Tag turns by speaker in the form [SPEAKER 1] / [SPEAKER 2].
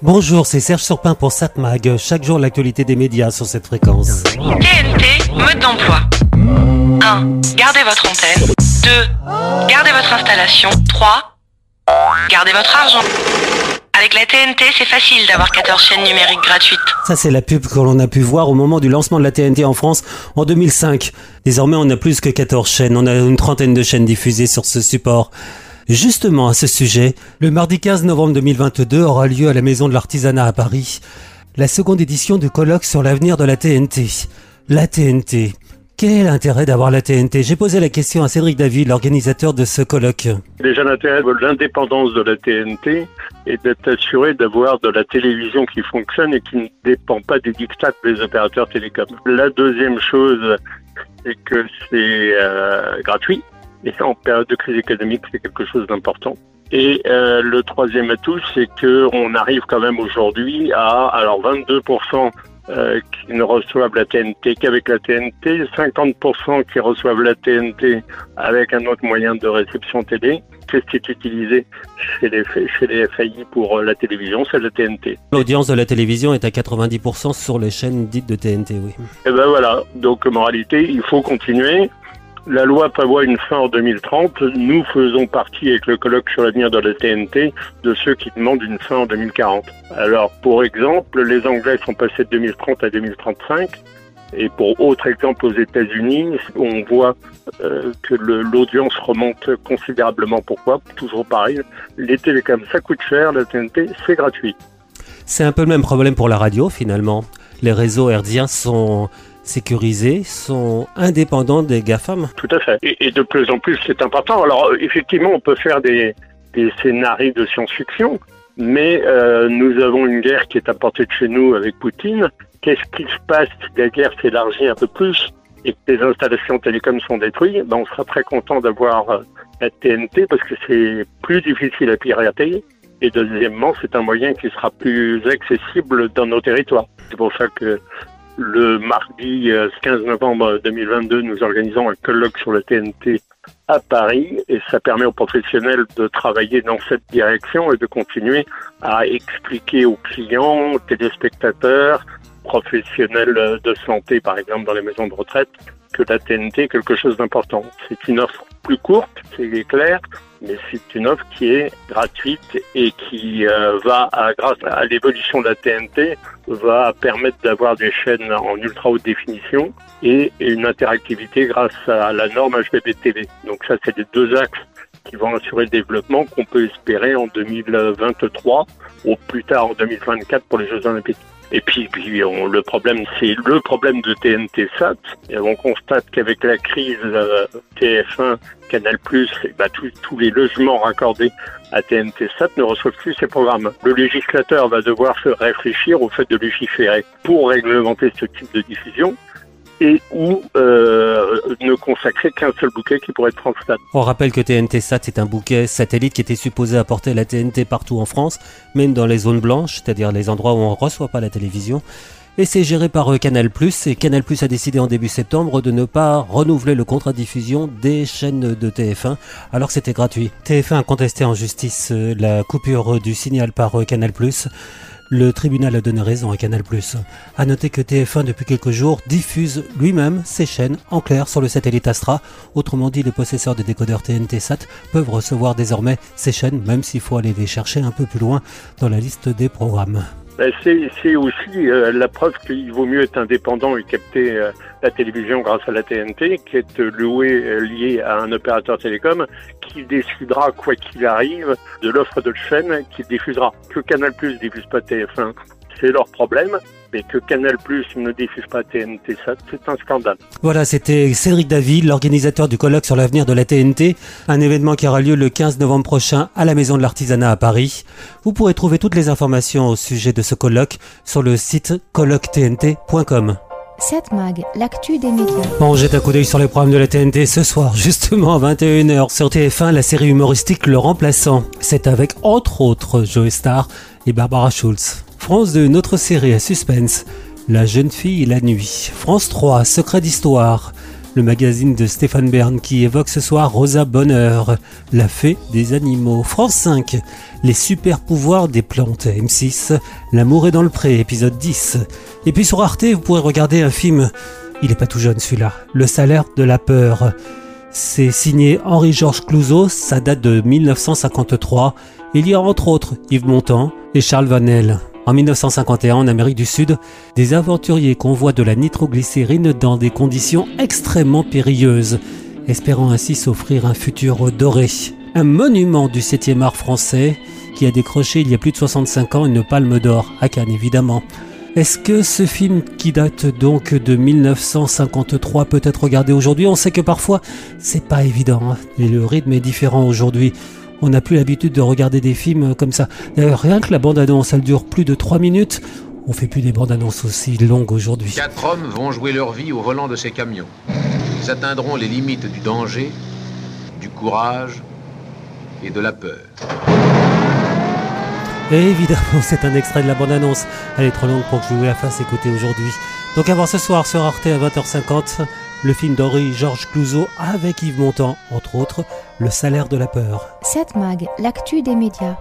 [SPEAKER 1] Bonjour, c'est Serge Surpin pour SatMag. Chaque jour, l'actualité des médias sur cette fréquence.
[SPEAKER 2] TNT, mode d'emploi. 1. Gardez votre antenne. 2. Gardez votre installation. 3. Gardez votre argent. Avec la TNT, c'est facile d'avoir 14 chaînes numériques gratuites.
[SPEAKER 1] Ça, c'est la pub que l'on a pu voir au moment du lancement de la TNT en France en 2005. Désormais, on a plus que 14 chaînes. On a une trentaine de chaînes diffusées sur ce support. Justement, à ce sujet, le mardi 15 novembre 2022 aura lieu à la Maison de l'Artisanat à Paris la seconde édition du colloque sur l'avenir de la TNT. La TNT. Quel est l'intérêt d'avoir la TNT J'ai posé la question à Cédric David, l'organisateur de ce colloque.
[SPEAKER 3] Déjà l'intérêt de l'indépendance de la TNT est d'être assuré d'avoir de la télévision qui fonctionne et qui ne dépend pas des dictats des opérateurs télécoms. La deuxième chose, c'est que c'est euh, gratuit. Et en période de crise économique, c'est quelque chose d'important. Et euh, le troisième atout, c'est que on arrive quand même aujourd'hui à alors 22% euh, qui ne reçoivent la TNT qu'avec la TNT, 50% qui reçoivent la TNT avec un autre moyen de réception télé. Qu'est-ce qui est utilisé chez les, chez les FAI pour euh, la télévision C'est la TNT.
[SPEAKER 1] L'audience de la télévision est à 90% sur les chaînes dites de TNT, oui.
[SPEAKER 3] Et ben voilà, donc moralité, il faut continuer. La loi prévoit une fin en 2030. Nous faisons partie, avec le colloque sur l'avenir de la TNT, de ceux qui demandent une fin en 2040. Alors, pour exemple, les Anglais sont passés de 2030 à 2035. Et pour autre exemple, aux États-Unis, on voit euh, que l'audience remonte considérablement. Pourquoi? Toujours pareil, les télécoms, ça coûte cher, la TNT, c'est gratuit.
[SPEAKER 1] C'est un peu le même problème pour la radio, finalement. Les réseaux herdiens sont sécurisés sont indépendants des GAFAM.
[SPEAKER 3] Tout à fait. Et, de plus en plus, c'est important. Alors, effectivement, on peut faire des, scénarios de science-fiction, mais euh, nous avons une guerre qui est à de chez nous avec Poutine. Qu'est-ce qui se passe si la guerre s'élargit un peu plus et que les installations télécom sont détruites? Ben On sera très content d'avoir euh, la TNT parce que c'est plus difficile à pirater. Et deuxièmement, c'est un moyen qui sera plus accessible dans nos territoires. C'est pour ça que le mardi 15 euh, novembre 2022, nous organisons un colloque sur la TNT à Paris et ça permet aux professionnels de travailler dans cette direction et de continuer à expliquer aux clients, téléspectateurs, professionnels de santé par exemple dans les maisons de retraite que la TNT est quelque chose d'important. C'est une offre plus courte, c'est clair, mais c'est une offre qui est gratuite et qui euh, va, grâce à l'évolution de la TNT, va permettre d'avoir des chaînes en ultra haute définition et une interactivité grâce à la norme HBB-TV. Donc ça, c'est les deux axes qui vont assurer le développement qu'on peut espérer en 2023 ou plus tard en 2024 pour les Jeux Olympiques. Et puis, puis le problème, c'est le problème de TNT Sat. Et on constate qu'avec la crise euh, TF1, Canal+, bah, tous les logements raccordés à TNT Sat ne reçoivent plus ces programmes. Le législateur va devoir se réfléchir au fait de légiférer pour réglementer ce type de diffusion et ou euh, ne consacrer qu'un seul bouquet qui pourrait être France
[SPEAKER 1] On rappelle que TNT Sat est un bouquet satellite qui était supposé apporter la TNT partout en France, même dans les zones blanches, c'est-à-dire les endroits où on ne reçoit pas la télévision. Et c'est géré par euh, Canal+, et Canal+, a décidé en début septembre de ne pas renouveler le contrat de diffusion des chaînes de TF1, alors que c'était gratuit. TF1 a contesté en justice euh, la coupure du signal par Canal+. Le tribunal a donné raison à Canal+. A noter que TF1 depuis quelques jours diffuse lui-même ses chaînes en clair sur le satellite Astra. Autrement dit, les possesseurs des décodeurs TNT Sat peuvent recevoir désormais ces chaînes, même s'il faut aller les chercher un peu plus loin dans la liste des programmes.
[SPEAKER 3] Ben, c'est aussi euh, la preuve qu'il vaut mieux être indépendant et capter euh, la télévision grâce à la TNT qu'être loué euh, lié à un opérateur télécom qui décidera, quoi qu'il arrive, de l'offre de chaîne qu'il diffusera. Que Canal Plus diffuse pas TF1, c'est leur problème mais que Canal Plus ne diffuse pas TNT, ça, c'est un scandale.
[SPEAKER 1] Voilà, c'était Cédric David, l'organisateur du colloque sur l'avenir de la TNT, un événement qui aura lieu le 15 novembre prochain à la Maison de l'Artisanat à Paris. Vous pourrez trouver toutes les informations au sujet de ce colloque sur le site colloquetnt.com.
[SPEAKER 4] 7 Mag, l'actu des médias.
[SPEAKER 1] Bon, jette un coup d'œil sur les programmes de la TNT ce soir, justement à 21h sur TF1, la série humoristique Le Remplaçant. C'est avec entre autres Joe Star et Barbara Schulz. France 2, notre série à suspense. La jeune fille et la nuit. France 3, secret d'histoire. le magazine de Stéphane Bern qui évoque ce soir Rosa Bonheur, la fée des animaux. France 5, les super pouvoirs des plantes. M6, l'amour est dans le pré, épisode 10. Et puis sur Arte, vous pourrez regarder un film, il est pas tout jeune celui-là, Le salaire de la peur. C'est signé Henri-Georges Clouzot, ça date de 1953. Il y a entre autres Yves Montand et Charles Vanel. En 1951, en Amérique du Sud, des aventuriers convoient de la nitroglycérine dans des conditions extrêmement périlleuses, espérant ainsi s'offrir un futur doré. Un monument du 7e art français qui a décroché il y a plus de 65 ans une palme d'or, à Cannes évidemment. Est-ce que ce film qui date donc de 1953 peut être regardé aujourd'hui? On sait que parfois c'est pas évident, hein, le rythme est différent aujourd'hui. On n'a plus l'habitude de regarder des films comme ça. D'ailleurs, rien que la bande-annonce, elle dure plus de 3 minutes. On fait plus des bandes-annonces aussi longues aujourd'hui.
[SPEAKER 5] Quatre hommes vont jouer leur vie au volant de ces camions. Ils atteindront les limites du danger, du courage et de la peur.
[SPEAKER 1] Et évidemment, c'est un extrait de la bande-annonce. Elle est trop longue pour que je vous la fasse écouter aujourd'hui. Donc à voir ce soir sur Arte à 20h50 le film d'Henri Georges Clouzot avec Yves Montand, entre autres, Le salaire de la peur.
[SPEAKER 4] 7 Mag, l'actu des médias.